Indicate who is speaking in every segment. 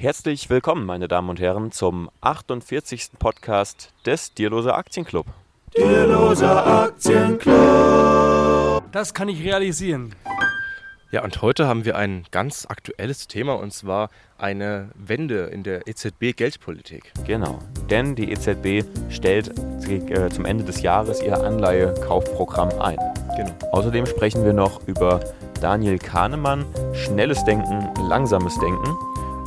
Speaker 1: Herzlich willkommen, meine Damen und Herren, zum 48. Podcast des Dierloser Aktienclub.
Speaker 2: Dierloser Aktienclub.
Speaker 3: Das kann ich realisieren.
Speaker 4: Ja, und heute haben wir ein ganz aktuelles Thema und zwar eine Wende in der EZB-Geldpolitik.
Speaker 1: Genau, denn die EZB stellt äh, zum Ende des Jahres ihr Anleihekaufprogramm ein. Genau. Außerdem sprechen wir noch über Daniel Kahnemann, schnelles Denken, langsames Denken.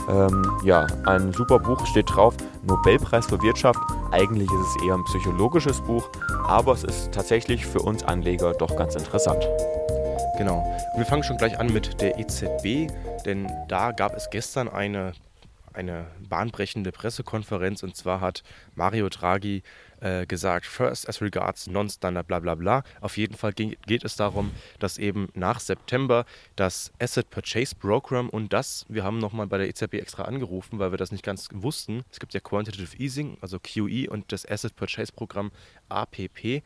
Speaker 1: Ähm, ja, ein super Buch steht drauf, Nobelpreis für Wirtschaft. Eigentlich ist es eher ein psychologisches Buch, aber es ist tatsächlich für uns Anleger doch ganz interessant.
Speaker 4: Genau. Wir fangen schon gleich an mit der EZB, denn da gab es gestern eine, eine bahnbrechende Pressekonferenz und zwar hat Mario Draghi äh, gesagt, first as regards non-standard, bla bla bla. Auf jeden Fall geht es darum, dass eben nach September das Asset Purchase Program und das, wir haben nochmal bei der EZB extra angerufen, weil wir das nicht ganz wussten. Es gibt ja Quantitative Easing, also QE und das Asset Purchase Program APP.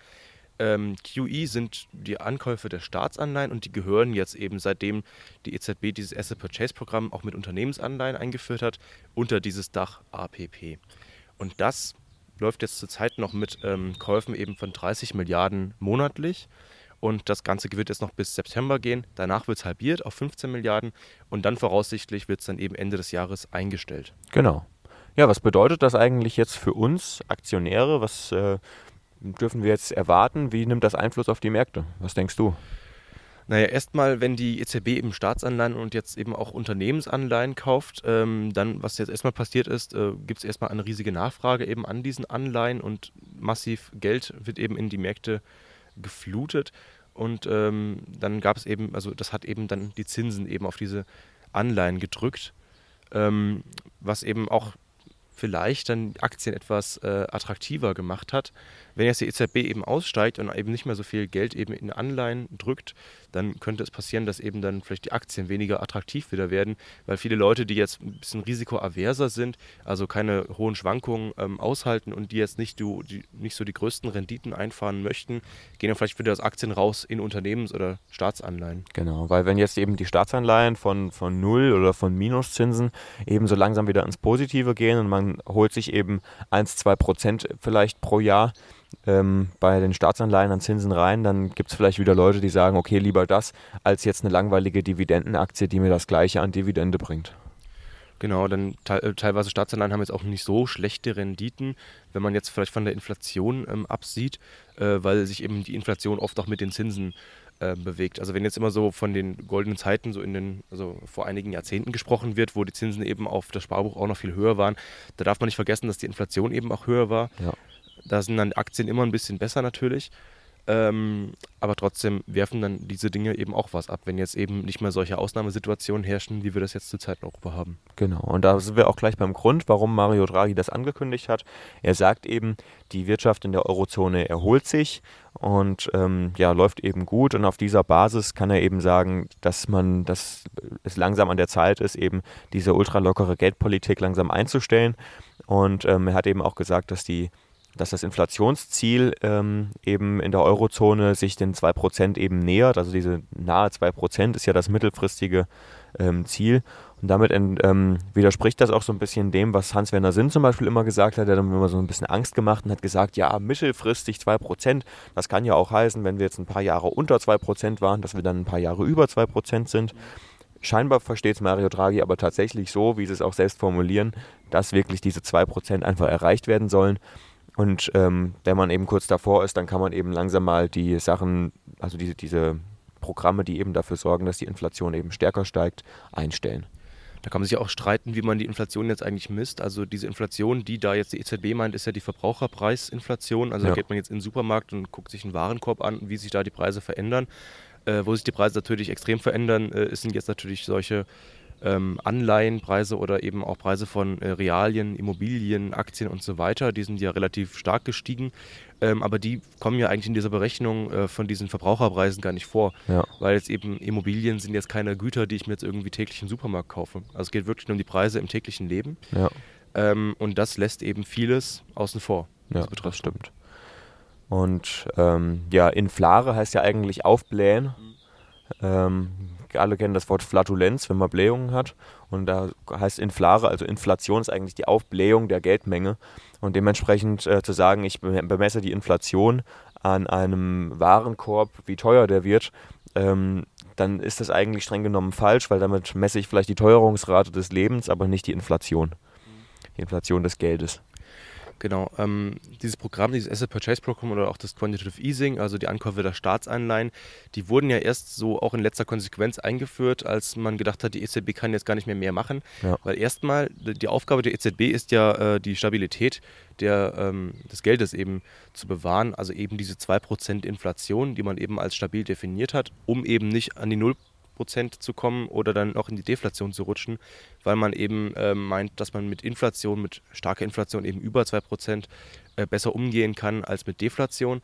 Speaker 4: Ähm, QE sind die Ankäufe der Staatsanleihen und die gehören jetzt eben, seitdem die EZB dieses Asset Purchase Programm auch mit Unternehmensanleihen eingeführt hat, unter dieses Dach APP. Und das läuft jetzt zurzeit noch mit ähm, Käufen eben von 30 Milliarden monatlich. Und das Ganze wird jetzt noch bis September gehen. Danach wird es halbiert auf 15 Milliarden und dann voraussichtlich wird es dann eben Ende des Jahres eingestellt.
Speaker 1: Genau. Ja, was bedeutet das eigentlich jetzt für uns Aktionäre? Was äh, dürfen wir jetzt erwarten? Wie nimmt das Einfluss auf die Märkte? Was denkst du?
Speaker 4: Naja, erstmal, wenn die EZB eben Staatsanleihen und jetzt eben auch Unternehmensanleihen kauft, ähm, dann, was jetzt erstmal passiert ist, äh, gibt es erstmal eine riesige Nachfrage eben an diesen Anleihen und massiv Geld wird eben in die Märkte geflutet. Und ähm, dann gab es eben, also das hat eben dann die Zinsen eben auf diese Anleihen gedrückt, ähm, was eben auch vielleicht dann Aktien etwas äh, attraktiver gemacht hat. Wenn jetzt die EZB eben aussteigt und eben nicht mehr so viel Geld eben in Anleihen drückt, dann könnte es passieren, dass eben dann vielleicht die Aktien weniger attraktiv wieder werden, weil viele Leute, die jetzt ein bisschen risikoaverser sind, also keine hohen Schwankungen ähm, aushalten und die jetzt nicht, die, die, nicht so die größten Renditen einfahren möchten, gehen dann vielleicht wieder aus Aktien raus in Unternehmens- oder Staatsanleihen.
Speaker 1: Genau, weil wenn jetzt eben die Staatsanleihen von, von Null oder von Minuszinsen eben so langsam wieder ins Positive gehen und man holt sich eben 1, 2 Prozent vielleicht pro Jahr, ähm, bei den Staatsanleihen an Zinsen rein, dann gibt es vielleicht wieder Leute, die sagen, okay, lieber das, als jetzt eine langweilige Dividendenaktie, die mir das gleiche an Dividende bringt.
Speaker 4: Genau, dann te äh, teilweise Staatsanleihen haben jetzt auch nicht so schlechte Renditen, wenn man jetzt vielleicht von der Inflation ähm, absieht, äh, weil sich eben die Inflation oft auch mit den Zinsen äh, bewegt. Also wenn jetzt immer so von den goldenen Zeiten so in den, also vor einigen Jahrzehnten gesprochen wird, wo die Zinsen eben auf das Sparbuch auch noch viel höher waren, da darf man nicht vergessen, dass die Inflation eben auch höher war. Ja. Da sind dann Aktien immer ein bisschen besser natürlich. Ähm, aber trotzdem werfen dann diese Dinge eben auch was ab, wenn jetzt eben nicht mehr solche Ausnahmesituationen herrschen, wie wir das jetzt zurzeit in Europa haben.
Speaker 1: Genau, und da sind wir auch gleich beim Grund, warum Mario Draghi das angekündigt hat. Er sagt eben, die Wirtschaft in der Eurozone erholt sich und ähm, ja, läuft eben gut. Und auf dieser Basis kann er eben sagen, dass man, dass es langsam an der Zeit ist, eben diese ultralockere Geldpolitik langsam einzustellen. Und ähm, er hat eben auch gesagt, dass die dass das Inflationsziel ähm, eben in der Eurozone sich den 2% eben nähert. Also diese nahe 2% ist ja das mittelfristige ähm, Ziel. Und damit ähm, widerspricht das auch so ein bisschen dem, was Hans-Werner Sinn zum Beispiel immer gesagt hat. Der hat immer so ein bisschen Angst gemacht und hat gesagt, ja, mittelfristig 2%. Das kann ja auch heißen, wenn wir jetzt ein paar Jahre unter 2% waren, dass wir dann ein paar Jahre über 2% sind. Scheinbar versteht es Mario Draghi aber tatsächlich so, wie sie es auch selbst formulieren, dass wirklich diese 2% einfach erreicht werden sollen. Und ähm, wenn man eben kurz davor ist, dann kann man eben langsam mal die Sachen, also diese, diese Programme, die eben dafür sorgen, dass die Inflation eben stärker steigt, einstellen.
Speaker 4: Da kann man sich auch streiten, wie man die Inflation jetzt eigentlich misst. Also diese Inflation, die da jetzt die EZB meint, ist ja die Verbraucherpreisinflation. Also ja. da geht man jetzt in den Supermarkt und guckt sich einen Warenkorb an, wie sich da die Preise verändern. Äh, wo sich die Preise natürlich extrem verändern, äh, sind jetzt natürlich solche ähm, Anleihenpreise oder eben auch Preise von äh, Realien, Immobilien, Aktien und so weiter. Die sind ja relativ stark gestiegen. Ähm, aber die kommen ja eigentlich in dieser Berechnung äh, von diesen Verbraucherpreisen gar nicht vor. Ja. Weil jetzt eben Immobilien sind jetzt keine Güter, die ich mir jetzt irgendwie täglich im Supermarkt kaufe. Also es geht wirklich nur um die Preise im täglichen Leben. Ja. Ähm, und das lässt eben vieles außen vor.
Speaker 1: Ja, das stimmt. Und ähm, ja, inflare heißt ja eigentlich aufblähen. Mhm. Ähm, alle kennen das Wort Flatulenz, wenn man Blähungen hat. Und da heißt Inflare, also Inflation ist eigentlich die Aufblähung der Geldmenge. Und dementsprechend äh, zu sagen, ich bemesse die Inflation an einem Warenkorb, wie teuer der wird, ähm, dann ist das eigentlich streng genommen falsch, weil damit messe ich vielleicht die Teuerungsrate des Lebens, aber nicht die Inflation. Die Inflation des Geldes.
Speaker 4: Genau, ähm, dieses Programm, dieses Asset Purchase Program oder auch das Quantitative Easing, also die Ankäufe der Staatsanleihen, die wurden ja erst so auch in letzter Konsequenz eingeführt, als man gedacht hat, die EZB kann jetzt gar nicht mehr mehr machen. Ja. Weil erstmal die Aufgabe der EZB ist ja äh, die Stabilität der, ähm, des Geldes eben zu bewahren, also eben diese 2% Inflation, die man eben als stabil definiert hat, um eben nicht an die 0 Prozent zu kommen oder dann auch in die Deflation zu rutschen, weil man eben äh, meint, dass man mit Inflation, mit starker Inflation eben über 2 Prozent äh, besser umgehen kann als mit Deflation,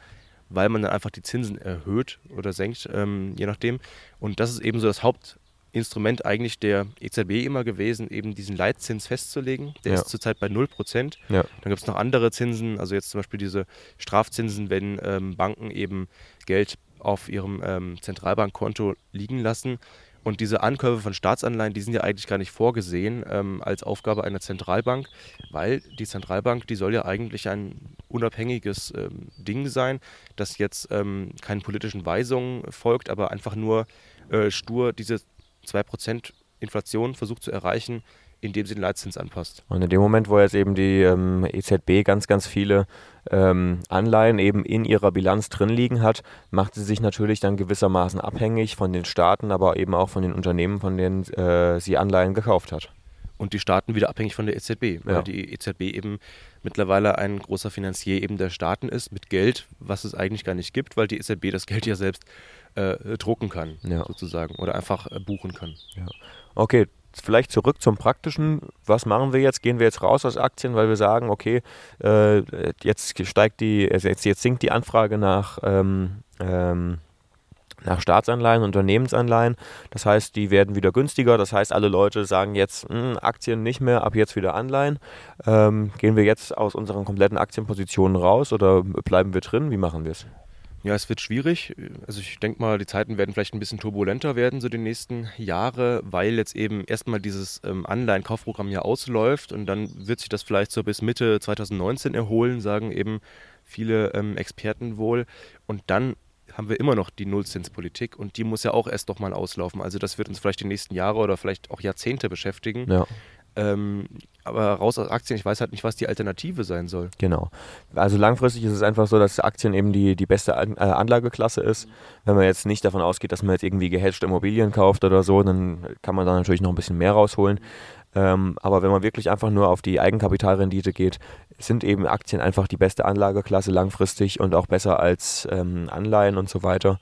Speaker 4: weil man dann einfach die Zinsen erhöht oder senkt, ähm, je nachdem. Und das ist eben so das Hauptinstrument eigentlich der EZB immer gewesen, eben diesen Leitzins festzulegen. Der ja. ist zurzeit bei 0%. Ja. Dann gibt es noch andere Zinsen, also jetzt zum Beispiel diese Strafzinsen, wenn ähm, Banken eben Geld auf ihrem ähm, Zentralbankkonto liegen lassen. Und diese Ankäufe von Staatsanleihen, die sind ja eigentlich gar nicht vorgesehen ähm, als Aufgabe einer Zentralbank, weil die Zentralbank, die soll ja eigentlich ein unabhängiges ähm, Ding sein, das jetzt ähm, keinen politischen Weisungen folgt, aber einfach nur äh, stur diese 2% Inflation versucht zu erreichen, indem sie den Leitzins anpasst.
Speaker 1: Und in dem Moment, wo jetzt eben die ähm, EZB ganz, ganz viele ähm, Anleihen eben in ihrer Bilanz drin liegen hat, macht sie sich natürlich dann gewissermaßen abhängig von den Staaten, aber eben auch von den Unternehmen, von denen äh, sie Anleihen gekauft hat.
Speaker 4: Und die Staaten wieder abhängig von der EZB, weil ja. die EZB eben mittlerweile ein großer Finanzier eben der Staaten ist mit Geld, was es eigentlich gar nicht gibt, weil die EZB das Geld ja selbst äh, drucken kann, ja. sozusagen, oder einfach äh, buchen kann.
Speaker 1: Ja. Okay, vielleicht zurück zum Praktischen. Was machen wir jetzt? Gehen wir jetzt raus aus Aktien, weil wir sagen, okay, äh, jetzt steigt die, also jetzt, jetzt sinkt die Anfrage nach, ähm, ähm, nach Staatsanleihen, Unternehmensanleihen. Das heißt, die werden wieder günstiger. Das heißt, alle Leute sagen jetzt mh, hm, Aktien nicht mehr, ab jetzt wieder Anleihen. Ähm, gehen wir jetzt aus unseren kompletten Aktienpositionen raus oder bleiben wir drin? Wie machen wir es?
Speaker 4: Ja, es wird schwierig. Also ich denke mal, die Zeiten werden vielleicht ein bisschen turbulenter werden, so die nächsten Jahre, weil jetzt eben erstmal dieses ähm, Anleihen-Kaufprogramm ja ausläuft und dann wird sich das vielleicht so bis Mitte 2019 erholen, sagen eben viele ähm, Experten wohl. Und dann haben wir immer noch die Nullzinspolitik und die muss ja auch erst doch mal auslaufen. Also das wird uns vielleicht die nächsten Jahre oder vielleicht auch Jahrzehnte beschäftigen. Ja. Ähm, aber raus aus Aktien, ich weiß halt nicht, was die Alternative sein soll.
Speaker 1: Genau. Also langfristig ist es einfach so, dass Aktien eben die, die beste äh, Anlageklasse ist. Wenn man jetzt nicht davon ausgeht, dass man jetzt irgendwie gehatcht Immobilien kauft oder so, dann kann man da natürlich noch ein bisschen mehr rausholen. Ähm, aber wenn man wirklich einfach nur auf die Eigenkapitalrendite geht, sind eben Aktien einfach die beste Anlageklasse langfristig und auch besser als ähm, Anleihen und so weiter.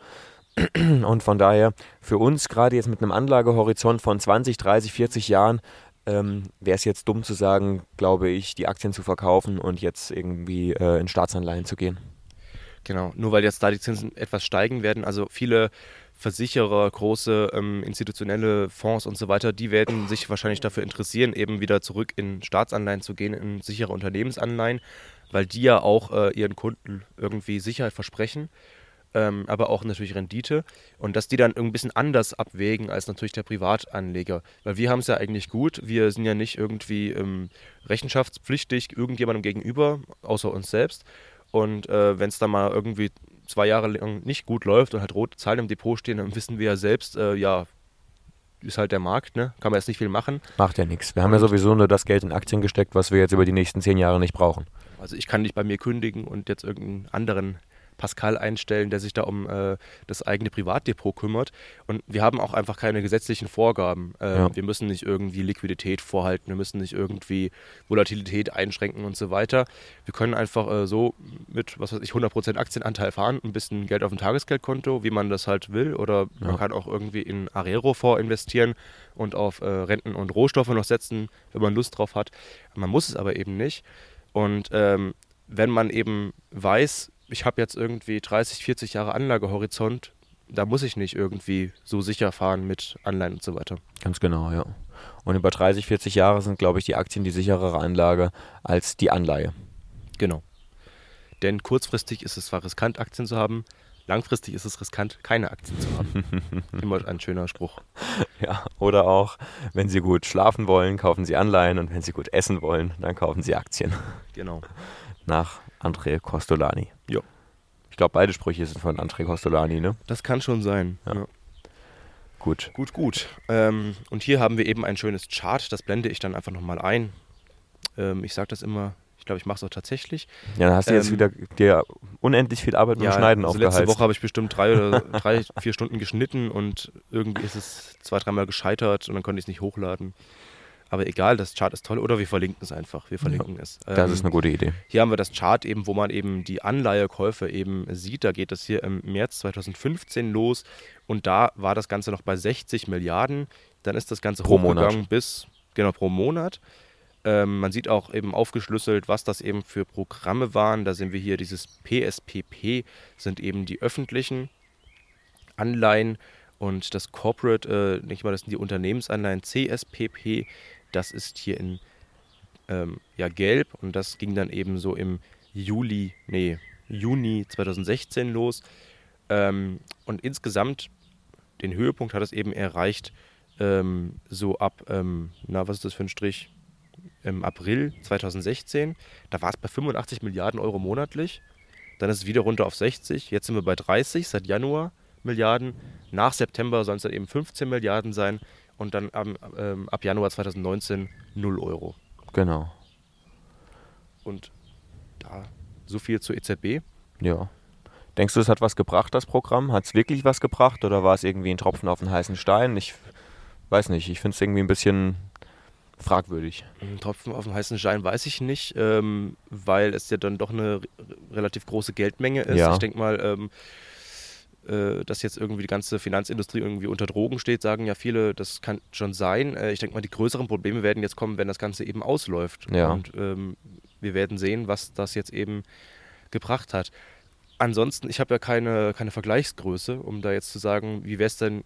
Speaker 1: Und von daher für uns gerade jetzt mit einem Anlagehorizont von 20, 30, 40 Jahren ähm, wäre es jetzt dumm zu sagen, glaube ich, die Aktien zu verkaufen und jetzt irgendwie äh, in Staatsanleihen zu gehen.
Speaker 4: Genau, nur weil jetzt da die Zinsen etwas steigen werden. Also viele Versicherer, große ähm, institutionelle Fonds und so weiter, die werden sich wahrscheinlich dafür interessieren, eben wieder zurück in Staatsanleihen zu gehen, in sichere Unternehmensanleihen, weil die ja auch äh, ihren Kunden irgendwie Sicherheit versprechen ähm, aber auch natürlich Rendite und dass die dann ein bisschen anders abwägen als natürlich der Privatanleger. Weil wir haben es ja eigentlich gut, wir sind ja nicht irgendwie ähm, rechenschaftspflichtig irgendjemandem gegenüber, außer uns selbst. Und äh, wenn es dann mal irgendwie zwei Jahre lang nicht gut läuft und halt rote Zahlen im Depot stehen, dann wissen wir ja selbst, äh, ja, ist halt der Markt, ne? Kann man jetzt nicht viel machen.
Speaker 1: Macht ja nichts. Wir haben ja sowieso nur das Geld in Aktien gesteckt, was wir jetzt über die nächsten zehn Jahre nicht brauchen.
Speaker 4: Also ich kann nicht bei mir kündigen und jetzt irgendeinen anderen Pascal einstellen, der sich da um äh, das eigene Privatdepot kümmert. Und wir haben auch einfach keine gesetzlichen Vorgaben. Äh, ja. Wir müssen nicht irgendwie Liquidität vorhalten, wir müssen nicht irgendwie Volatilität einschränken und so weiter. Wir können einfach äh, so mit, was weiß ich, 100% Aktienanteil fahren, ein bisschen Geld auf dem Tagesgeldkonto, wie man das halt will. Oder ja. man kann auch irgendwie in Arero-Fonds investieren und auf äh, Renten und Rohstoffe noch setzen, wenn man Lust drauf hat. Man muss es aber eben nicht. Und ähm, wenn man eben weiß, ich habe jetzt irgendwie 30, 40 Jahre Anlagehorizont, da muss ich nicht irgendwie so sicher fahren mit Anleihen und so weiter.
Speaker 1: Ganz genau, ja. Und über 30, 40 Jahre sind, glaube ich, die Aktien die sicherere Anlage als die Anleihe.
Speaker 4: Genau. Denn kurzfristig ist es zwar riskant, Aktien zu haben, langfristig ist es riskant, keine Aktien zu haben. Immer ein schöner Spruch.
Speaker 1: Ja, oder auch, wenn Sie gut schlafen wollen, kaufen Sie Anleihen und wenn Sie gut essen wollen, dann kaufen Sie Aktien.
Speaker 4: Genau.
Speaker 1: Nach André Costolani.
Speaker 4: Ja.
Speaker 1: Ich glaube, beide Sprüche sind von André Costolani, ne?
Speaker 4: Das kann schon sein.
Speaker 1: Ja.
Speaker 4: Ja.
Speaker 1: Gut.
Speaker 4: Gut, gut. Ähm, und hier haben wir eben ein schönes Chart, das blende ich dann einfach nochmal ein. Ähm, ich sage das immer, ich glaube, ich mache es auch tatsächlich.
Speaker 1: Ja, dann hast du jetzt
Speaker 4: Ähm,
Speaker 1: wieder dir unendlich viel Arbeit mit dem Schneiden
Speaker 4: also letzte
Speaker 1: aufgehalten.
Speaker 4: Woche habe ich bestimmt drei oder drei, vier Stunden geschnitten und irgendwie ist es zwei, dreimal gescheitert und dann konnte ich es nicht hochladen. Aber egal, das Chart ist toll. Oder wir verlinken es einfach. Wir verlinken es.
Speaker 1: Das
Speaker 4: Ähm,
Speaker 1: ist eine gute Idee.
Speaker 4: Hier haben wir das Chart eben, wo man eben die Anleihekäufe eben sieht. Da geht es hier im März 2015 los und da war das Ganze noch bei 60 Milliarden. Dann ist das Ganze
Speaker 1: Pro
Speaker 4: hochgegangen
Speaker 1: Monat.
Speaker 4: bis, genau, pro Monat. Ähm, man sieht auch eben aufgeschlüsselt, was das eben für Programme waren. Da sehen wir hier dieses PSPP, sind eben die öffentlichen Anleihen und das Corporate, äh, nicht mal, das sind die Unternehmensanleihen CSPP, das ist hier in ähm, ja, gelb und das ging dann eben so im Juli, nee, Juni 2016 los. Ähm, und insgesamt, den Höhepunkt hat es eben erreicht, ähm, so ab, ähm, na, was ist das für ein Strich? Im April 2016. Da war es bei 85 Milliarden Euro monatlich. Dann ist es wieder runter auf 60. Jetzt sind wir bei 30 seit Januar Milliarden. Nach September sollen es dann eben 15 Milliarden sein. Und dann am, ähm, ab Januar 2019 0 Euro.
Speaker 1: Genau.
Speaker 4: Und da so viel zur EZB.
Speaker 1: Ja. Denkst du, es hat was gebracht, das Programm? Hat es wirklich was gebracht oder war es irgendwie ein Tropfen auf den heißen Stein? Ich weiß nicht. Ich finde es irgendwie ein bisschen fragwürdig.
Speaker 4: Ein Tropfen auf dem heißen Stein weiß ich nicht, ähm, weil es ja dann doch eine relativ große Geldmenge ist.
Speaker 1: Ja.
Speaker 4: Ich denke mal, ähm, äh, dass jetzt irgendwie die ganze Finanzindustrie irgendwie unter Drogen steht, sagen ja viele, das kann schon sein. Äh, ich denke mal, die größeren Probleme werden jetzt kommen, wenn das Ganze eben ausläuft.
Speaker 1: Ja.
Speaker 4: Und ähm, wir werden sehen, was das jetzt eben gebracht hat. Ansonsten, ich habe ja keine, keine Vergleichsgröße, um da jetzt zu sagen, wie wäre es denn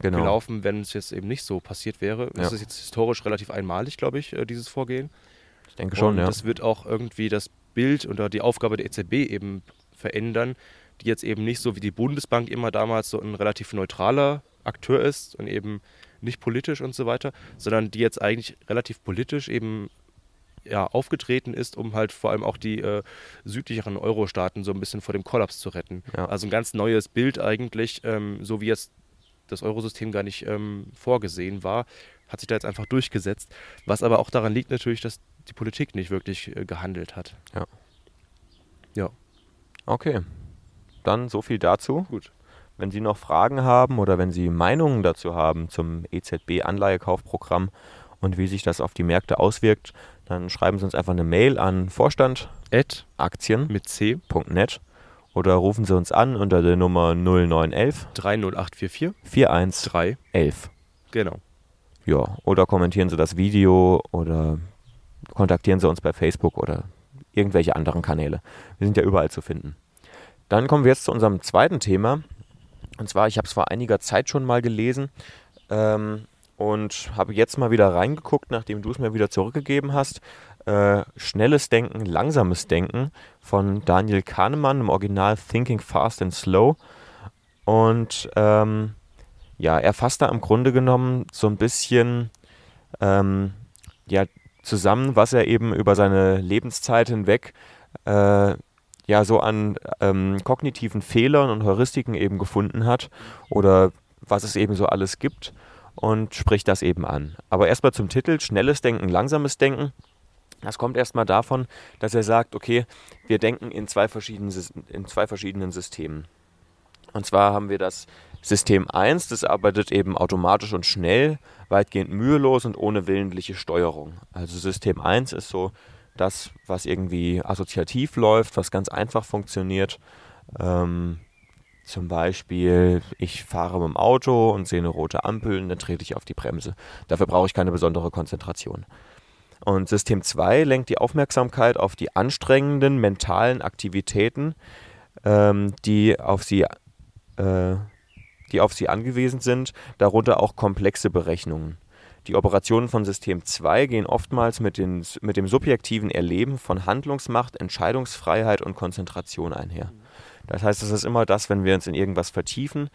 Speaker 1: Genau.
Speaker 4: gelaufen, wenn es jetzt eben nicht so passiert wäre.
Speaker 1: Ja.
Speaker 4: Es ist jetzt historisch relativ einmalig, glaube ich, äh, dieses Vorgehen.
Speaker 1: Ich denke schon,
Speaker 4: und
Speaker 1: ja.
Speaker 4: das wird auch irgendwie das Bild oder die Aufgabe der EZB eben verändern, die jetzt eben nicht so wie die Bundesbank immer damals so ein relativ neutraler Akteur ist und eben nicht politisch und so weiter, sondern die jetzt eigentlich relativ politisch eben ja, aufgetreten ist, um halt vor allem auch die äh, südlicheren Euro-Staaten so ein bisschen vor dem Kollaps zu retten.
Speaker 1: Ja.
Speaker 4: Also ein ganz neues Bild eigentlich, ähm, so wie jetzt das Eurosystem gar nicht ähm, vorgesehen war, hat sich da jetzt einfach durchgesetzt. Was aber auch daran liegt natürlich, dass die Politik nicht wirklich äh, gehandelt hat.
Speaker 1: Okay. Dann so viel dazu.
Speaker 4: Gut.
Speaker 1: Wenn Sie noch Fragen haben oder wenn Sie Meinungen dazu haben zum EZB-Anleihekaufprogramm und wie sich das auf die Märkte auswirkt, dann schreiben Sie uns einfach eine Mail an vorstandaktien.net
Speaker 4: Mit C
Speaker 1: oder rufen Sie uns an unter der Nummer 0911
Speaker 4: 30844
Speaker 1: 4111.
Speaker 4: 3. Genau.
Speaker 1: Ja, oder kommentieren Sie das Video oder kontaktieren Sie uns bei Facebook oder irgendwelche anderen Kanäle. Wir sind ja überall zu finden. Dann kommen wir jetzt zu unserem zweiten Thema. Und zwar, ich habe es vor einiger Zeit schon mal gelesen ähm, und habe jetzt mal wieder reingeguckt, nachdem du es mir wieder zurückgegeben hast. Äh, Schnelles Denken, langsames Denken von Daniel Kahnemann im Original Thinking Fast and Slow. Und ähm, ja, er fasst da im Grunde genommen so ein bisschen ähm, ja, zusammen, was er eben über seine Lebenszeit hinweg äh, ja so an ähm, kognitiven Fehlern und Heuristiken eben gefunden hat oder was es eben so alles gibt und spricht das eben an. Aber erstmal zum Titel, schnelles Denken, langsames Denken. Das kommt erstmal davon, dass er sagt, okay, wir denken in zwei verschiedenen, in zwei verschiedenen Systemen. Und zwar haben wir das System 1, das arbeitet eben automatisch und schnell, weitgehend mühelos und ohne willentliche Steuerung. Also System 1 ist so das, was irgendwie assoziativ läuft, was ganz einfach funktioniert. Ähm, zum Beispiel, ich fahre mit dem Auto und sehe eine rote Ampel und dann trete ich auf die Bremse. Dafür brauche ich keine besondere Konzentration. Und System 2 lenkt die Aufmerksamkeit auf die anstrengenden mentalen Aktivitäten, ähm, die, auf sie, äh, die auf sie angewiesen sind, darunter auch komplexe Berechnungen. Die Operationen von System 2 gehen oftmals mit, den, mit dem subjektiven Erleben von Handlungsmacht, Entscheidungsfreiheit und Konzentration einher. Das heißt, es ist immer das, wenn wir uns in irgendwas vertiefen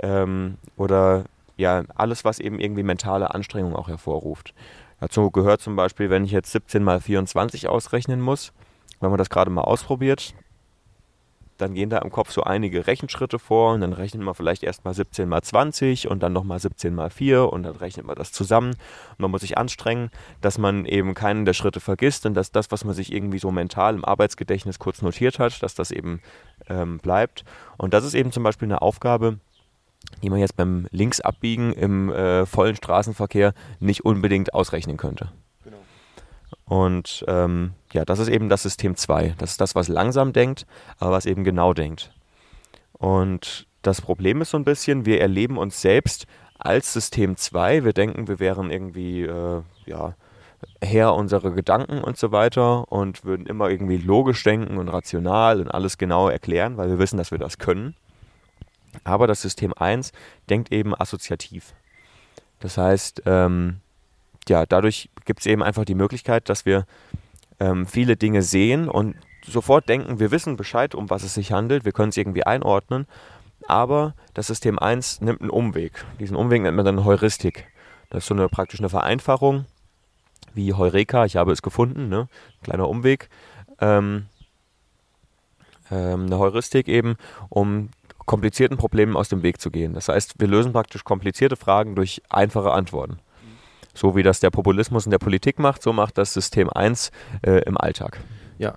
Speaker 1: ähm, oder ja, alles, was eben irgendwie mentale Anstrengung auch hervorruft. Dazu gehört zum Beispiel, wenn ich jetzt 17 mal 24 ausrechnen muss, wenn man das gerade mal ausprobiert, dann gehen da im Kopf so einige Rechenschritte vor und dann rechnet man vielleicht erst mal 17 mal 20 und dann nochmal 17 mal 4 und dann rechnet man das zusammen. Und man muss sich anstrengen, dass man eben keinen der Schritte vergisst und dass das, was man sich irgendwie so mental im Arbeitsgedächtnis kurz notiert hat, dass das eben ähm, bleibt. Und das ist eben zum Beispiel eine Aufgabe, die man jetzt beim Linksabbiegen im äh, vollen Straßenverkehr nicht unbedingt ausrechnen könnte. Und ähm, ja, das ist eben das System 2. Das ist das, was langsam denkt, aber was eben genau denkt. Und das Problem ist so ein bisschen, wir erleben uns selbst als System 2. Wir denken, wir wären irgendwie, äh, ja, Herr unserer Gedanken und so weiter und würden immer irgendwie logisch denken und rational und alles genau erklären, weil wir wissen, dass wir das können. Aber das System 1 denkt eben assoziativ. Das heißt, ähm, ja, dadurch gibt es eben einfach die Möglichkeit, dass wir ähm, viele Dinge sehen und sofort denken, wir wissen Bescheid, um was es sich handelt, wir können es irgendwie einordnen, aber das System 1 nimmt einen Umweg. Diesen Umweg nennt man dann Heuristik. Das ist so eine praktisch eine Vereinfachung, wie Heureka, ich habe es gefunden, ne? kleiner Umweg. Ähm, ähm, eine Heuristik eben, um komplizierten Problemen aus dem Weg zu gehen. Das heißt, wir lösen praktisch komplizierte Fragen durch einfache Antworten. So wie das der Populismus in der Politik macht, so macht das System 1 äh, im Alltag.
Speaker 4: Ja,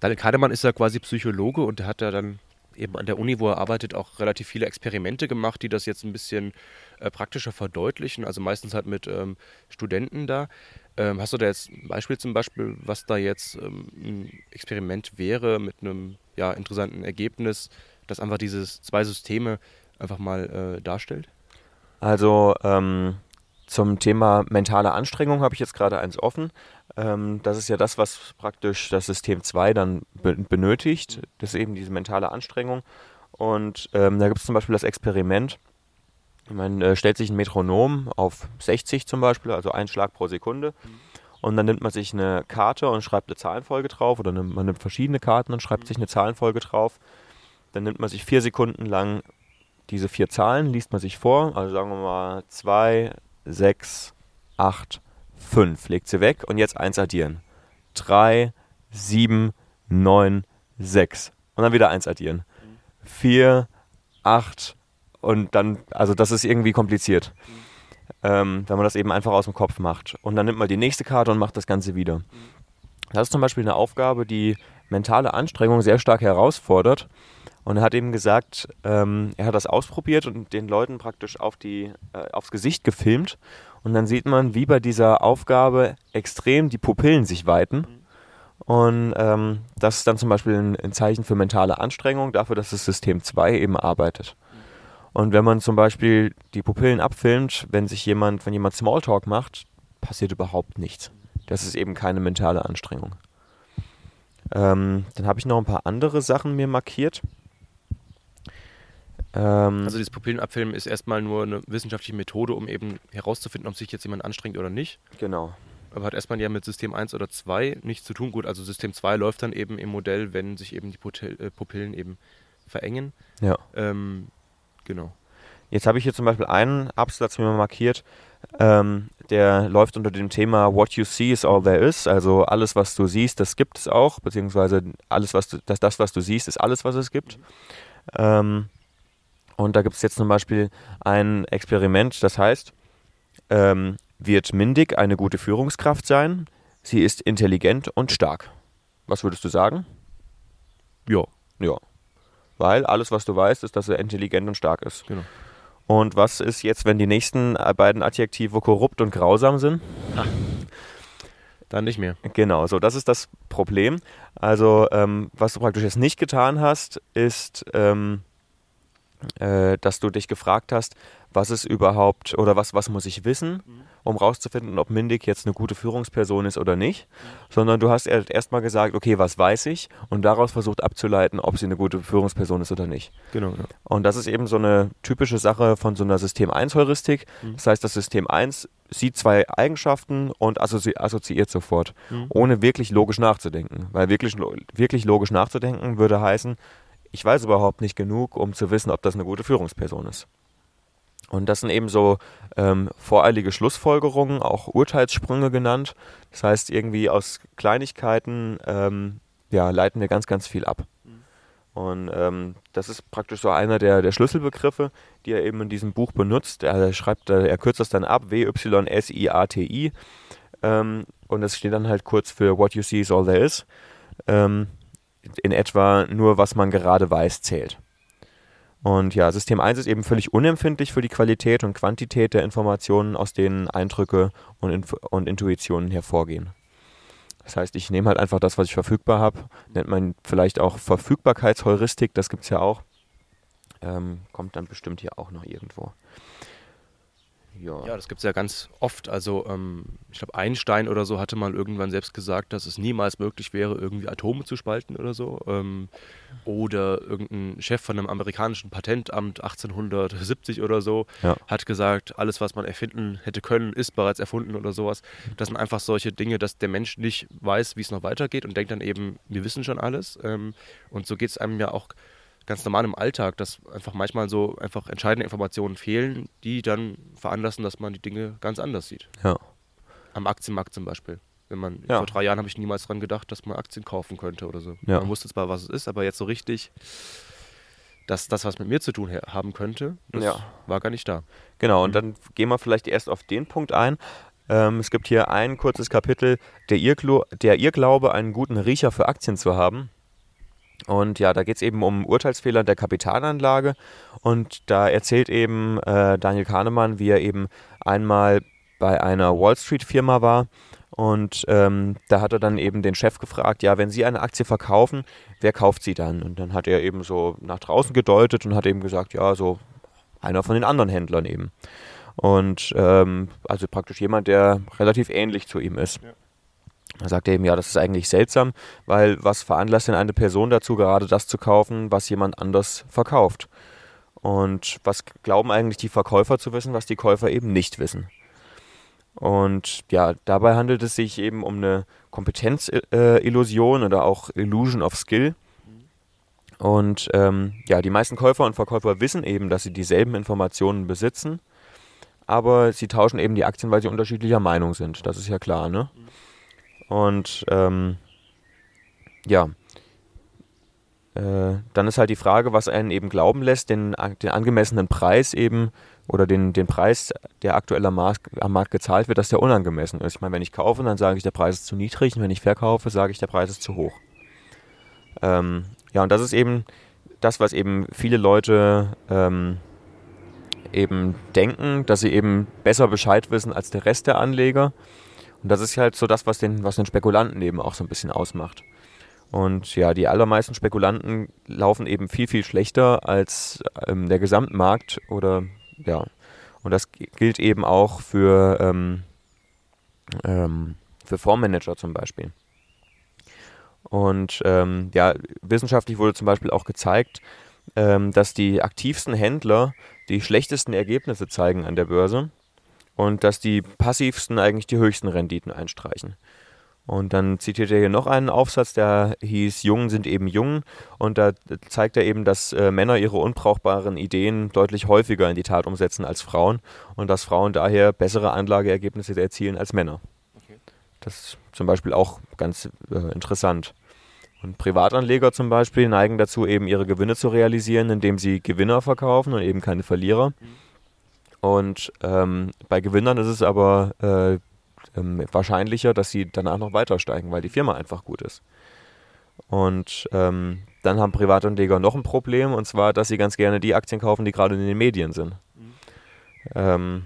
Speaker 4: Daniel Kahnemann ist ja quasi Psychologe und hat ja dann eben an der Uni, wo er arbeitet, auch relativ viele Experimente gemacht, die das jetzt ein bisschen äh, praktischer verdeutlichen. Also meistens halt mit ähm, Studenten da. Ähm, hast du da jetzt ein Beispiel zum Beispiel, was da jetzt ähm, ein Experiment wäre mit einem ja, interessanten Ergebnis, das einfach dieses zwei Systeme einfach mal äh, darstellt?
Speaker 1: Also ähm, zum Thema mentale Anstrengung habe ich jetzt gerade eins offen. Ähm, das ist ja das, was praktisch das System 2 dann be benötigt. Das ist eben diese mentale Anstrengung. Und ähm, da gibt es zum Beispiel das Experiment. Man äh, stellt sich ein Metronom auf 60 zum Beispiel, also ein Schlag pro Sekunde. Und dann nimmt man sich eine Karte und schreibt eine Zahlenfolge drauf. Oder man nimmt verschiedene Karten und schreibt sich eine Zahlenfolge drauf. Dann nimmt man sich vier Sekunden lang diese vier Zahlen, liest man sich vor. Also sagen wir mal 2, 6, 8, 5. Legt sie weg und jetzt 1 addieren. 3, 7, 9, 6. Und dann wieder 1 addieren. 4, 8 und dann, also das ist irgendwie kompliziert. Ähm, wenn man das eben einfach aus dem Kopf macht. Und dann nimmt man die nächste Karte und macht das Ganze wieder. Das ist zum Beispiel eine Aufgabe, die mentale Anstrengung sehr stark herausfordert. Und er hat eben gesagt, ähm, er hat das ausprobiert und den Leuten praktisch auf die, äh, aufs Gesicht gefilmt. Und dann sieht man, wie bei dieser Aufgabe extrem die Pupillen sich weiten. Und ähm, das ist dann zum Beispiel ein, ein, Zeichen für mentale Anstrengung, dafür, dass das System 2 eben arbeitet. Und wenn man zum Beispiel die Pupillen abfilmt, wenn sich jemand, wenn jemand Smalltalk macht, passiert überhaupt nichts. Das ist eben keine mentale Anstrengung. Ähm, dann habe ich noch ein paar andere Sachen mir markiert.
Speaker 4: Ähm, also dieses Pupillenabfilmen ist erstmal nur eine wissenschaftliche Methode, um eben herauszufinden, ob sich jetzt jemand anstrengt oder nicht.
Speaker 1: Genau.
Speaker 4: Aber hat erstmal ja mit System 1 oder 2 nichts zu tun. Gut, also System 2 läuft dann eben im Modell, wenn sich eben die äh, Pupillen eben verengen.
Speaker 1: Ja.
Speaker 4: Ähm, genau.
Speaker 1: Jetzt habe ich hier zum Beispiel einen Absatz mir markiert, ähm, der läuft unter dem Thema What you see is all there is. Also alles, was du siehst, das gibt es auch, beziehungsweise alles, was du, das, das was du siehst, ist alles, was es gibt. Mhm. Ähm, und da gibt es jetzt zum Beispiel ein Experiment, das heißt, ähm, wird Mindig eine gute Führungskraft sein? Sie ist intelligent und stark. Was würdest du sagen?
Speaker 4: Ja.
Speaker 1: Ja. Weil alles, was du weißt, ist, dass er intelligent und stark ist.
Speaker 4: Genau.
Speaker 1: Und was ist jetzt, wenn die nächsten beiden Adjektive korrupt und grausam sind? Ach,
Speaker 4: dann nicht mehr.
Speaker 1: Genau, so das ist das Problem. Also, ähm, was du praktisch jetzt nicht getan hast, ist ähm, äh, dass du dich gefragt hast, was ist überhaupt oder was, was muss ich wissen, mhm. um rauszufinden, ob Mindig jetzt eine gute Führungsperson ist oder nicht, sondern du hast erstmal gesagt, okay, was weiß ich und daraus versucht abzuleiten, ob sie eine gute Führungsperson ist oder nicht.
Speaker 4: Genau. Ja.
Speaker 1: Und das ist eben so eine typische Sache von so einer System-1-Heuristik. Mhm. Das heißt, das System 1 sieht zwei Eigenschaften und assozi assoziiert sofort, mhm. ohne wirklich logisch nachzudenken. Weil wirklich, wirklich logisch nachzudenken würde heißen, ich weiß überhaupt nicht genug, um zu wissen, ob das eine gute Führungsperson ist. Und das sind eben so ähm, voreilige Schlussfolgerungen, auch Urteilssprünge genannt. Das heißt, irgendwie aus Kleinigkeiten ähm, ja, leiten wir ganz, ganz viel ab. Mhm. Und ähm, das ist praktisch so einer der, der Schlüsselbegriffe, die er eben in diesem Buch benutzt. Er schreibt, er kürzt das dann ab, W-Y-S-I-A-T-I. Ähm, und das steht dann halt kurz für What you see is all there is. Ähm, in etwa nur, was man gerade weiß, zählt. Und ja, System 1 ist eben völlig unempfindlich für die Qualität und Quantität der Informationen, aus denen Eindrücke und, Inf und Intuitionen hervorgehen. Das heißt, ich nehme halt einfach das, was ich verfügbar habe. Nennt man vielleicht auch Verfügbarkeitsheuristik, das gibt es ja auch. Ähm, kommt dann bestimmt hier auch noch irgendwo.
Speaker 4: Ja. ja, das gibt es ja ganz oft. Also ähm, ich glaube, Einstein oder so hatte mal irgendwann selbst gesagt, dass es niemals möglich wäre, irgendwie Atome zu spalten oder so. Ähm, oder irgendein Chef von einem amerikanischen Patentamt 1870 oder so ja. hat gesagt, alles, was man erfinden hätte können, ist bereits erfunden oder sowas. Das sind einfach solche Dinge, dass der Mensch nicht weiß, wie es noch weitergeht und denkt dann eben, wir wissen schon alles. Ähm, und so geht es einem ja auch ganz normal im Alltag, dass einfach manchmal so einfach entscheidende Informationen fehlen, die dann veranlassen, dass man die Dinge ganz anders sieht.
Speaker 1: Ja.
Speaker 4: Am Aktienmarkt zum Beispiel. Wenn man, ja. vor drei Jahren habe ich niemals daran gedacht, dass man Aktien kaufen könnte oder so. Ja. Man wusste zwar, was es ist, aber jetzt so richtig, dass das was mit mir zu tun haben könnte, das ja. war gar nicht da.
Speaker 1: Genau, und mhm. dann gehen wir vielleicht erst auf den Punkt ein. Ähm, es gibt hier ein kurzes Kapitel, der, Irrglo der Irrglaube, einen guten Riecher für Aktien zu haben. Und ja, da geht es eben um Urteilsfehler der Kapitalanlage. Und da erzählt eben äh, Daniel Kahnemann, wie er eben einmal bei einer Wall Street-Firma war. Und ähm, da hat er dann eben den Chef gefragt, ja, wenn Sie eine Aktie verkaufen, wer kauft sie dann? Und dann hat er eben so nach draußen gedeutet und hat eben gesagt, ja, so einer von den anderen Händlern eben. Und ähm, also praktisch jemand, der relativ ähnlich zu ihm ist. Ja. Da sagt er eben, ja, das ist eigentlich seltsam, weil was veranlasst denn eine Person dazu, gerade das zu kaufen, was jemand anders verkauft? Und was glauben eigentlich die Verkäufer zu wissen, was die Käufer eben nicht wissen? Und ja, dabei handelt es sich eben um eine Kompetenzillusion oder auch Illusion of Skill. Und ähm, ja, die meisten Käufer und Verkäufer wissen eben, dass sie dieselben Informationen besitzen, aber sie tauschen eben die Aktien, weil sie unterschiedlicher Meinung sind. Das ist ja klar, ne? Und ähm, ja, äh, dann ist halt die Frage, was einen eben glauben lässt, den, den angemessenen Preis eben oder den, den Preis, der aktuell am Markt, am Markt gezahlt wird, dass der unangemessen ist. Ich meine, wenn ich kaufe, dann sage ich, der Preis ist zu niedrig und wenn ich verkaufe, sage ich, der Preis ist zu hoch. Ähm, ja, und das ist eben das, was eben viele Leute ähm, eben denken, dass sie eben besser Bescheid wissen als der Rest der Anleger. Und das ist halt so das, was den, was den Spekulanten eben auch so ein bisschen ausmacht. Und ja, die allermeisten Spekulanten laufen eben viel, viel schlechter als ähm, der Gesamtmarkt oder ja. Und das gilt eben auch für, ähm, ähm, für Fondsmanager zum Beispiel. Und ähm, ja, wissenschaftlich wurde zum Beispiel auch gezeigt, ähm, dass die aktivsten Händler die schlechtesten Ergebnisse zeigen an der Börse und dass die passivsten eigentlich die höchsten Renditen einstreichen. Und dann zitiert er hier noch einen Aufsatz, der hieß Jungen sind eben jung. Und da zeigt er eben, dass äh, Männer ihre unbrauchbaren Ideen deutlich häufiger in die Tat umsetzen als Frauen und dass Frauen daher bessere Anlageergebnisse erzielen als Männer. Okay. Das ist zum Beispiel auch ganz äh, interessant. Und Privatanleger zum Beispiel neigen dazu, eben ihre Gewinne zu realisieren, indem sie Gewinner verkaufen und eben keine Verlierer. Mhm. Und ähm, bei Gewinnern ist es aber äh, ähm, wahrscheinlicher, dass sie danach noch weiter steigen, weil die Firma einfach gut ist. Und ähm, dann haben Privatanleger noch ein Problem, und zwar, dass sie ganz gerne die Aktien kaufen, die gerade in den Medien sind. Mhm. Ähm,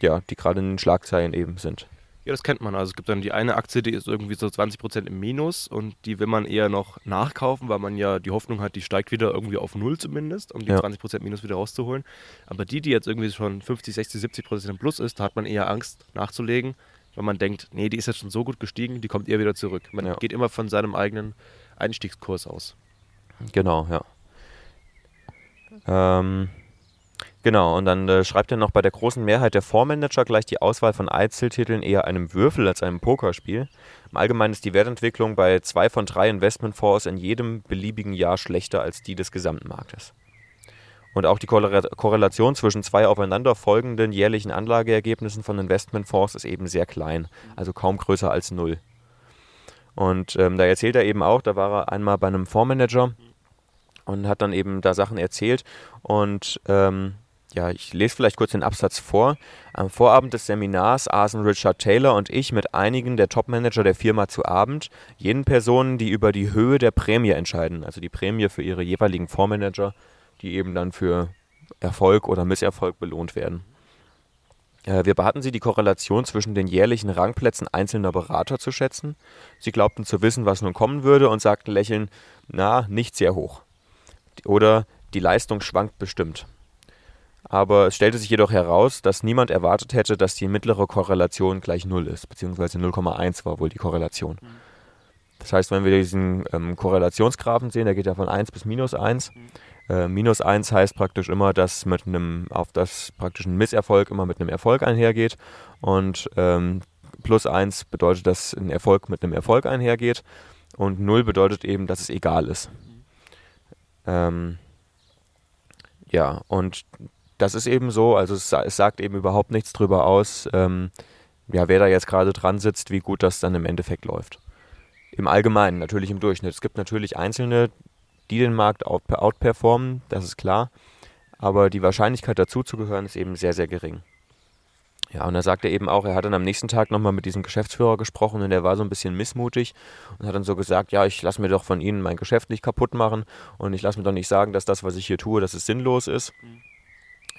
Speaker 1: ja, die gerade in den Schlagzeilen eben sind.
Speaker 4: Ja, das kennt man. Also es gibt dann die eine Aktie, die ist irgendwie so 20% im Minus und die will man eher noch nachkaufen, weil man ja die Hoffnung hat, die steigt wieder irgendwie auf Null zumindest, um die ja. 20% Minus wieder rauszuholen. Aber die, die jetzt irgendwie schon 50, 60, 70% im Plus ist, da hat man eher Angst nachzulegen, weil man denkt, nee, die ist jetzt schon so gut gestiegen, die kommt eher wieder zurück. Man ja. geht immer von seinem eigenen Einstiegskurs aus.
Speaker 1: Genau, ja. Ähm, Genau, und dann äh, schreibt er noch, bei der großen Mehrheit der Fondsmanager gleicht die Auswahl von Einzeltiteln eher einem Würfel als einem Pokerspiel. Im Allgemeinen ist die Wertentwicklung bei zwei von drei Investmentfonds in jedem beliebigen Jahr schlechter als die des Gesamtmarktes. Und auch die Korrelation zwischen zwei aufeinander folgenden jährlichen Anlageergebnissen von Investmentfonds ist eben sehr klein, also kaum größer als null. Und ähm, da erzählt er eben auch, da war er einmal bei einem Fondsmanager und hat dann eben da Sachen erzählt. Und ähm, ja, ich lese vielleicht kurz den Absatz vor. Am Vorabend des Seminars aßen Richard Taylor und ich mit einigen der Topmanager der Firma zu Abend, jenen Personen, die über die Höhe der Prämie entscheiden, also die Prämie für ihre jeweiligen Fondsmanager die eben dann für Erfolg oder Misserfolg belohnt werden. Äh, wir baten sie, die Korrelation zwischen den jährlichen Rangplätzen einzelner Berater zu schätzen. Sie glaubten zu wissen, was nun kommen würde und sagten lächelnd, na, nicht sehr hoch. Oder die Leistung schwankt bestimmt. Aber es stellte sich jedoch heraus, dass niemand erwartet hätte, dass die mittlere Korrelation gleich 0 ist, beziehungsweise 0,1 war wohl die Korrelation. Mhm. Das heißt, wenn wir diesen ähm, Korrelationsgraphen sehen, der geht ja von 1 bis minus 1, mhm. Äh, minus 1 heißt praktisch immer, dass mit einem, auf das praktisch ein Misserfolg immer mit einem Erfolg einhergeht. Und ähm, plus 1 bedeutet, dass ein Erfolg mit einem Erfolg einhergeht. Und 0 bedeutet eben, dass es egal ist. Ähm, ja, und das ist eben so, also es, es, sagt eben überhaupt nichts drüber aus, ähm, ja, wer da jetzt gerade dran sitzt, wie gut das dann im Endeffekt läuft. Im Allgemeinen, natürlich im Durchschnitt. Es gibt natürlich einzelne die den Markt outperformen, das ist klar. Aber die Wahrscheinlichkeit dazu zu gehören ist eben sehr, sehr gering. Ja, und da sagt er eben auch, er hat dann am nächsten Tag nochmal mit diesem Geschäftsführer gesprochen und der war so ein bisschen missmutig und hat dann so gesagt, ja, ich lasse mir doch von Ihnen mein Geschäft nicht kaputt machen und ich lasse mir doch nicht sagen, dass das, was ich hier tue, dass es sinnlos ist. Mhm.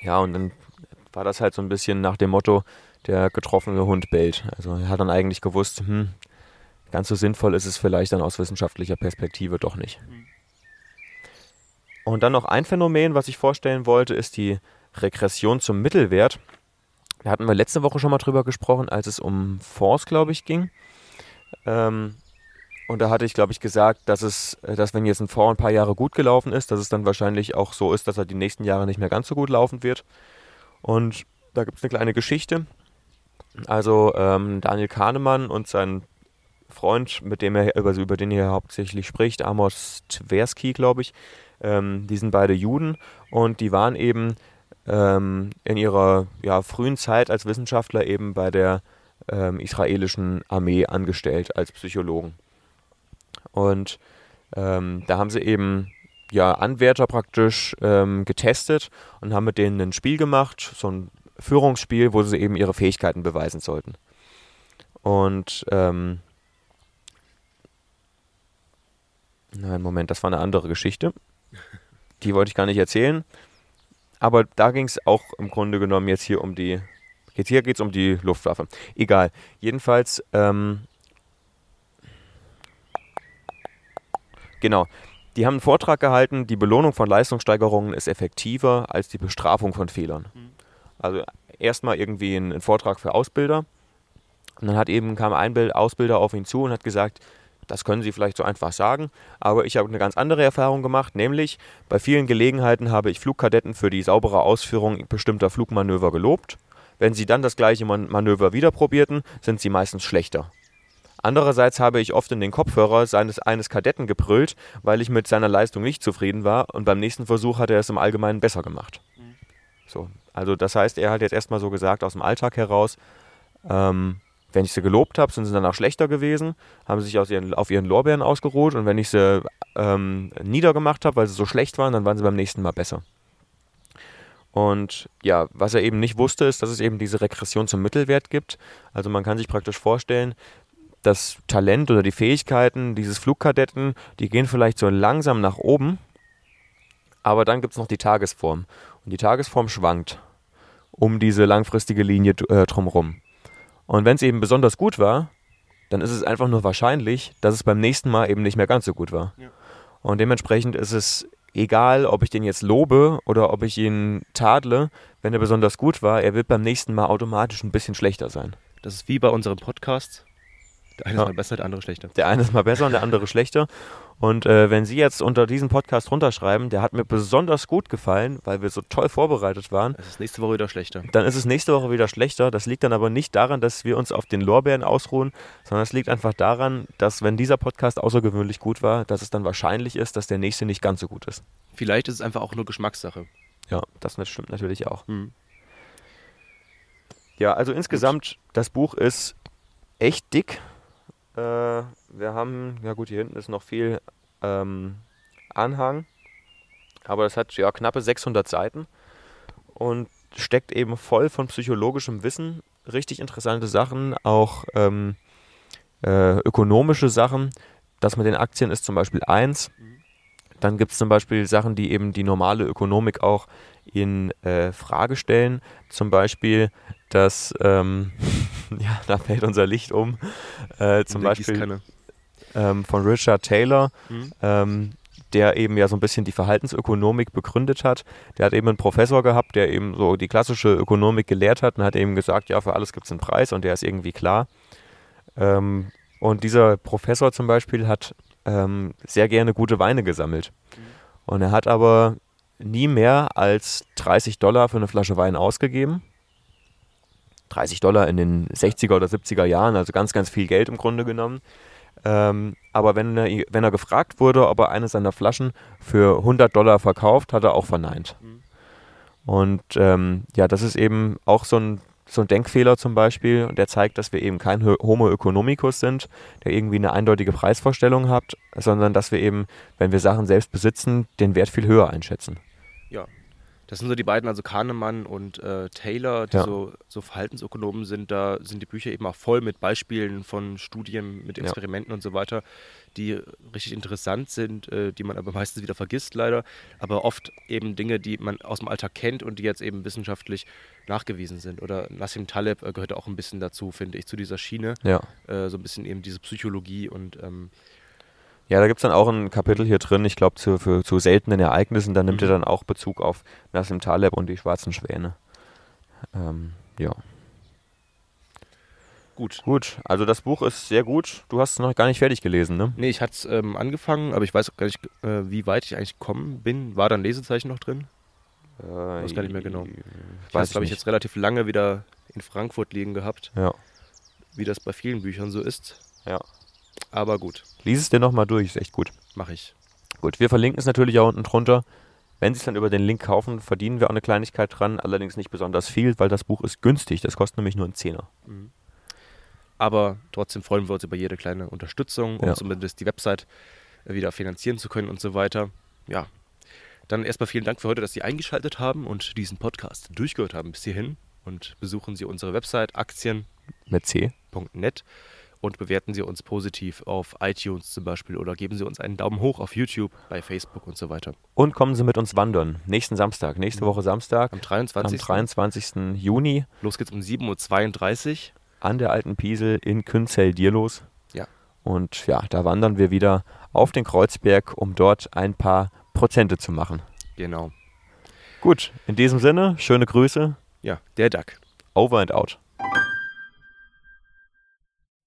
Speaker 1: Ja, und dann war das halt so ein bisschen nach dem Motto, der getroffene Hund bellt. Also er hat dann eigentlich gewusst, hm, ganz so sinnvoll ist es vielleicht dann aus wissenschaftlicher Perspektive doch nicht. Und dann noch ein Phänomen, was ich vorstellen wollte, ist die Regression zum Mittelwert. Da hatten wir letzte Woche schon mal drüber gesprochen, als es um Fonds, glaube ich, ging. Ähm, und da hatte ich, glaube ich, gesagt, dass es, dass wenn jetzt ein Fonds ein paar Jahre gut gelaufen ist, dass es dann wahrscheinlich auch so ist, dass er die nächsten Jahre nicht mehr ganz so gut laufen wird. Und da gibt es eine kleine Geschichte. Also ähm, Daniel Kahnemann und sein Freund, mit dem er über, über den er hauptsächlich spricht, Amos Tversky, glaube ich, ähm, die sind beide Juden und die waren eben ähm, in ihrer ja, frühen Zeit als Wissenschaftler eben bei der ähm, israelischen Armee angestellt als Psychologen. Und ähm, da haben sie eben ja, Anwärter praktisch ähm, getestet und haben mit denen ein Spiel gemacht, so ein Führungsspiel, wo sie eben ihre Fähigkeiten beweisen sollten. Und ähm, nein, Moment, das war eine andere Geschichte. Die wollte ich gar nicht erzählen. Aber da ging es auch im Grunde genommen jetzt hier um die. Jetzt hier geht es um die Luftwaffe. Egal. Jedenfalls, ähm, genau. Die haben einen Vortrag gehalten, die Belohnung von Leistungssteigerungen ist effektiver als die Bestrafung von Fehlern. Mhm. Also erstmal irgendwie ein, ein, Vortrag für Ausbilder. Und dann hat eben kam ein Ausbilder auf ihn zu und hat gesagt, das können Sie vielleicht so einfach sagen, aber ich habe eine ganz andere Erfahrung gemacht, nämlich bei vielen Gelegenheiten habe ich Flugkadetten für die saubere Ausführung bestimmter Flugmanöver gelobt. Wenn sie dann das gleiche Manöver wieder probierten, sind sie meistens schlechter. Andererseits habe ich oft in den Kopfhörer seines eines Kadetten gebrüllt, weil ich mit seiner Leistung nicht zufrieden war und beim nächsten Versuch hat er es im Allgemeinen besser gemacht. Mhm. So, also das heißt, er hat jetzt erstmal so gesagt aus dem Alltag heraus, ähm, wenn ich sie gelobt habe, sind sie danach schlechter gewesen, haben sich aus ihren, auf ihren Lorbeeren ausgeruht und wenn ich sie ähm, niedergemacht habe, weil sie so schlecht waren, dann waren sie beim nächsten Mal besser. Und ja, was er eben nicht wusste, ist, dass es eben diese Regression zum Mittelwert gibt. Also man kann sich praktisch vorstellen, das Talent oder die Fähigkeiten dieses Flugkadetten, die gehen vielleicht so langsam nach oben, aber dann gibt es noch die Tagesform. Und die Tagesform schwankt um diese langfristige Linie äh, drumherum. Und wenn es eben besonders gut war, dann ist es einfach nur wahrscheinlich, dass es beim nächsten Mal eben nicht mehr ganz so gut war. Ja. Und dementsprechend ist es egal, ob ich den jetzt lobe oder ob ich ihn tadle, wenn er besonders gut war, er wird beim nächsten Mal automatisch ein bisschen schlechter sein.
Speaker 4: Das ist wie bei unserem Podcast. Der eine ist mal besser, der andere schlechter.
Speaker 1: Der eine ist mal besser und der andere schlechter. Und äh, wenn Sie jetzt unter diesem Podcast runterschreiben, der hat mir besonders gut gefallen, weil wir so toll vorbereitet waren.
Speaker 4: Es ist nächste Woche wieder schlechter.
Speaker 1: Dann ist es nächste Woche wieder schlechter. Das liegt dann aber nicht daran, dass wir uns auf den Lorbeeren ausruhen, sondern es liegt einfach daran, dass wenn dieser Podcast außergewöhnlich gut war, dass es dann wahrscheinlich ist, dass der nächste nicht ganz so gut ist.
Speaker 4: Vielleicht ist es einfach auch nur Geschmackssache.
Speaker 1: Ja, das stimmt natürlich auch.
Speaker 4: Mhm.
Speaker 1: Ja, also insgesamt, das Buch ist echt dick. Äh, wir haben, ja gut, hier hinten ist noch viel ähm, Anhang, aber es hat ja knappe 600 Seiten und steckt eben voll von psychologischem Wissen, richtig interessante Sachen, auch ähm, äh, ökonomische Sachen. Das mit den Aktien ist zum Beispiel eins. Dann gibt es zum Beispiel Sachen, die eben die normale Ökonomik auch in äh, Frage stellen. Zum Beispiel, dass, ähm, ja, da fällt unser Licht um. Äh, zum Beispiel ähm, von Richard Taylor, mhm. ähm, der eben ja so ein bisschen die Verhaltensökonomik begründet hat. Der hat eben einen Professor gehabt, der eben so die klassische Ökonomik gelehrt hat und hat eben gesagt, ja, für alles gibt es einen Preis und der ist irgendwie klar. Ähm, und dieser Professor zum Beispiel hat ähm, sehr gerne gute Weine gesammelt. Mhm. Und er hat aber nie mehr als 30 Dollar für eine Flasche Wein ausgegeben. 30 Dollar in den 60er oder 70er Jahren, also ganz, ganz viel Geld im Grunde genommen. Ähm, aber wenn er, wenn er gefragt wurde, ob er eine seiner Flaschen für 100 Dollar verkauft, hat er auch verneint. Mhm. Und ähm, ja, das ist eben auch so ein, so ein Denkfehler zum Beispiel, der zeigt, dass wir eben kein Homo economicus sind, der irgendwie eine eindeutige Preisvorstellung hat, sondern dass wir eben, wenn wir Sachen selbst besitzen, den Wert viel höher einschätzen.
Speaker 4: Ja, das sind so die beiden, also Kahnemann und äh, Taylor, die
Speaker 1: Ja.
Speaker 4: so, so Verhaltensökonomen sind. Da sind die Bücher eben auch voll mit Beispielen von Studien, mit
Speaker 1: Ja.
Speaker 4: Experimenten und so weiter, die richtig interessant sind, äh, die man aber meistens wieder vergisst leider. Aber oft eben Dinge, die man aus dem Alltag kennt und die jetzt eben wissenschaftlich nachgewiesen sind. Oder Nassim Taleb äh, gehört auch ein bisschen dazu, finde ich, zu dieser Schiene.
Speaker 1: Ja.
Speaker 4: Äh, so ein bisschen eben diese Psychologie und ähm,
Speaker 1: Ja, da gibt es dann auch ein Kapitel hier drin, ich glaube, zu, für- zu seltenen Ereignissen. Da nimmt
Speaker 4: Mhm.
Speaker 1: er dann auch Bezug auf Nassim Taleb und die schwarzen Schwäne. Ähm, ja.
Speaker 4: gut.
Speaker 1: Gut, also das Buch ist sehr gut. Du hast es noch gar nicht fertig gelesen, ne?
Speaker 4: Nee, ich hatte es ähm, angefangen, aber ich weiß auch gar nicht, äh, wie weit ich eigentlich gekommen bin. War da ein Lesezeichen noch drin?
Speaker 1: Äh,
Speaker 4: Weiß gar nicht mehr genau.
Speaker 1: Ich weiß
Speaker 4: habe glaube ich, jetzt relativ lange wieder in Frankfurt liegen gehabt,
Speaker 1: Ja.
Speaker 4: wie das bei vielen Büchern so ist.
Speaker 1: Ja.
Speaker 4: Aber gut,
Speaker 1: Lies es dir nochmal durch, ist echt gut.
Speaker 4: mache ich.
Speaker 1: Gut, wir verlinken es natürlich auch unten drunter. Wenn Sie es dann über den Link kaufen, verdienen wir auch eine Kleinigkeit dran, allerdings nicht besonders viel, weil das Buch ist günstig. Das kostet nämlich nur einen Zehner.
Speaker 4: Aber trotzdem freuen wir uns über jede kleine Unterstützung, um
Speaker 1: Ja.
Speaker 4: zumindest die Website wieder finanzieren zu können und so weiter. Ja. Dann erstmal vielen Dank für heute, dass Sie eingeschaltet haben und diesen Podcast durchgehört haben bis hierhin. Und besuchen Sie unsere Website aktien.net
Speaker 1: Mit C.
Speaker 4: und bewerten Sie uns positiv auf iTunes zum Beispiel oder geben Sie uns einen Daumen hoch auf YouTube, bei Facebook und so weiter.
Speaker 1: Und kommen Sie mit uns wandern. Nächsten Samstag, nächste Woche Samstag,
Speaker 4: Am 23.
Speaker 1: am 23. Juni
Speaker 4: Los geht's um 7.32 Uhr.
Speaker 1: an der Alten Piesel in Künzell-Dierlos.
Speaker 4: Ja.
Speaker 1: Und ja, da wandern wir wieder auf den Kreuzberg, um dort ein paar Prozente zu machen.
Speaker 4: Genau.
Speaker 1: Gut, in diesem Sinne, schöne Grüße,
Speaker 4: Ja, der Duck.
Speaker 1: over and out.